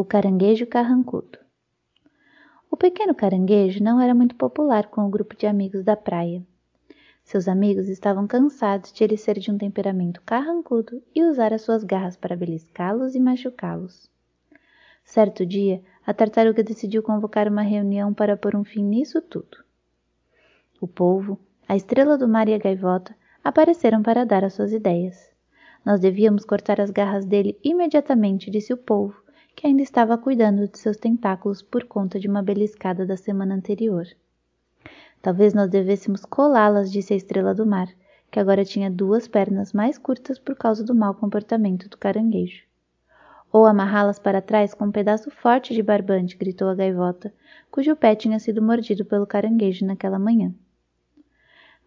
O caranguejo carrancudo. O pequeno caranguejo não era muito popular com o grupo de amigos da praia. Seus amigos estavam cansados de ele ser de um temperamento carrancudo e usar as suas garras para beliscá-los e machucá-los. Certo dia, a tartaruga decidiu convocar uma reunião para pôr um fim nisso tudo. O polvo, a estrela do mar e a gaivota apareceram para dar as suas ideias. Nós devíamos cortar as garras dele imediatamente, disse o polvo, que ainda estava cuidando de seus tentáculos por conta de uma beliscada da semana anterior. Talvez nós devêssemos colá-las, disse a estrela do mar, que agora tinha duas pernas mais curtas por causa do mau comportamento do caranguejo. Ou amarrá-las para trás com um pedaço forte de barbante, gritou a gaivota, cujo pé tinha sido mordido pelo caranguejo naquela manhã.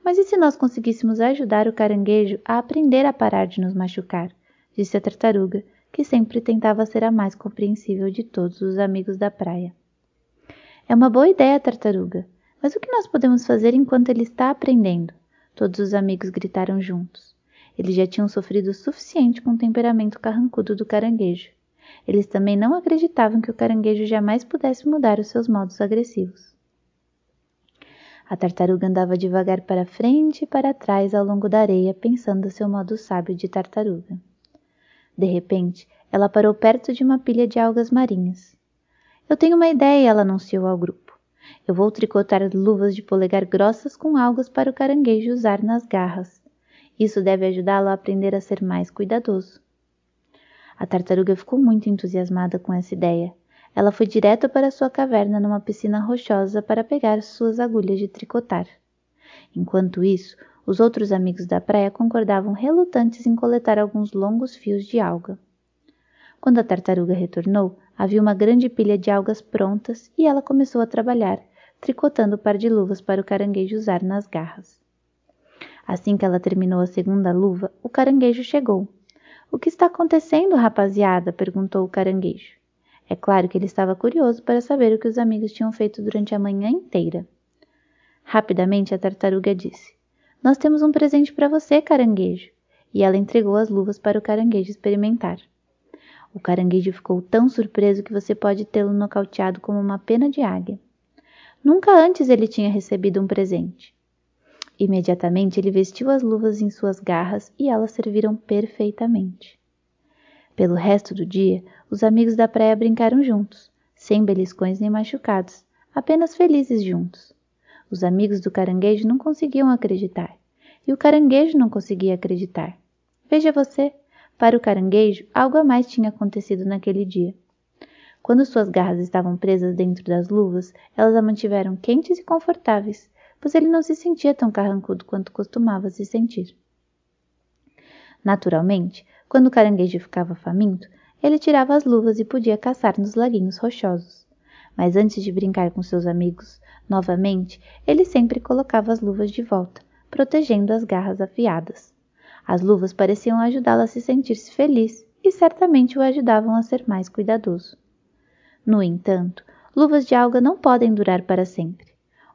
Mas e se nós conseguíssemos ajudar o caranguejo a aprender a parar de nos machucar? disse a tartaruga, que sempre tentava ser a mais compreensível de todos os amigos da praia. É uma boa ideia, tartaruga, mas o que nós podemos fazer enquanto ele está aprendendo? Todos os amigos gritaram juntos. Eles já tinham sofrido o suficiente com o temperamento carrancudo do caranguejo. Eles também não acreditavam que o caranguejo jamais pudesse mudar os seus modos agressivos. A tartaruga andava devagar para frente e para trás ao longo da areia, pensando seu modo sábio de tartaruga. De repente, ela parou perto de uma pilha de algas marinhas. Eu tenho uma ideia, ela anunciou ao grupo. Eu vou tricotar luvas de polegar grossas com algas para o caranguejo usar nas garras. Isso deve ajudá-lo a aprender a ser mais cuidadoso. A tartaruga ficou muito entusiasmada com essa ideia. Ela foi direto para sua caverna numa piscina rochosa para pegar suas agulhas de tricotar. Enquanto isso, os outros amigos da praia concordavam relutantes em coletar alguns longos fios de alga. Quando a tartaruga retornou, havia uma grande pilha de algas prontas e ela começou a trabalhar, tricotando o par de luvas para o caranguejo usar nas garras. Assim que ela terminou a segunda luva, o caranguejo chegou. O que está acontecendo, rapaziada? perguntou o caranguejo. É claro que ele estava curioso para saber o que os amigos tinham feito durante a manhã inteira. Rapidamente a tartaruga disse: nós temos um presente para você, caranguejo. E ela entregou as luvas para o caranguejo experimentar. O caranguejo ficou tão surpreso que você pode tê-lo nocauteado como uma pena de águia. Nunca antes ele tinha recebido um presente. Imediatamente ele vestiu as luvas em suas garras e elas serviram perfeitamente. Pelo resto do dia, os amigos da praia brincaram juntos, sem beliscões nem machucados, apenas felizes juntos. Os amigos do caranguejo não conseguiam acreditar. E o caranguejo não conseguia acreditar. Veja você, para o caranguejo, algo a mais tinha acontecido naquele dia. Quando suas garras estavam presas dentro das luvas, elas a mantiveram quentes e confortáveis, pois ele não se sentia tão carrancudo quanto costumava se sentir. Naturalmente, quando o caranguejo ficava faminto, ele tirava as luvas e podia caçar nos laguinhos rochosos. Mas antes de brincar com seus amigos novamente, ele sempre colocava as luvas de volta, protegendo as garras afiadas. As luvas pareciam ajudá-lo a se sentir-se feliz e certamente o ajudavam a ser mais cuidadoso. No entanto, luvas de alga não podem durar para sempre.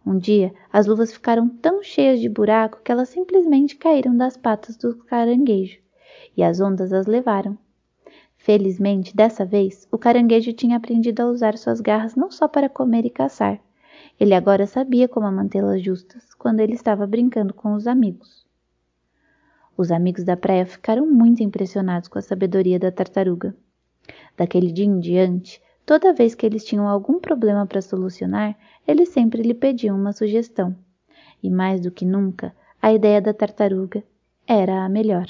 Um dia, as luvas ficaram tão cheias de buraco que elas simplesmente caíram das patas do caranguejo, e as ondas as levaram. Felizmente, dessa vez, o caranguejo tinha aprendido a usar suas garras não só para comer e caçar. Ele agora sabia como mantê-las justas quando ele estava brincando com os amigos. Os amigos da praia ficaram muito impressionados com a sabedoria da tartaruga. Daquele dia em diante, toda vez que eles tinham algum problema para solucionar, eles sempre lhe pediam uma sugestão. E mais do que nunca, a ideia da tartaruga era a melhor.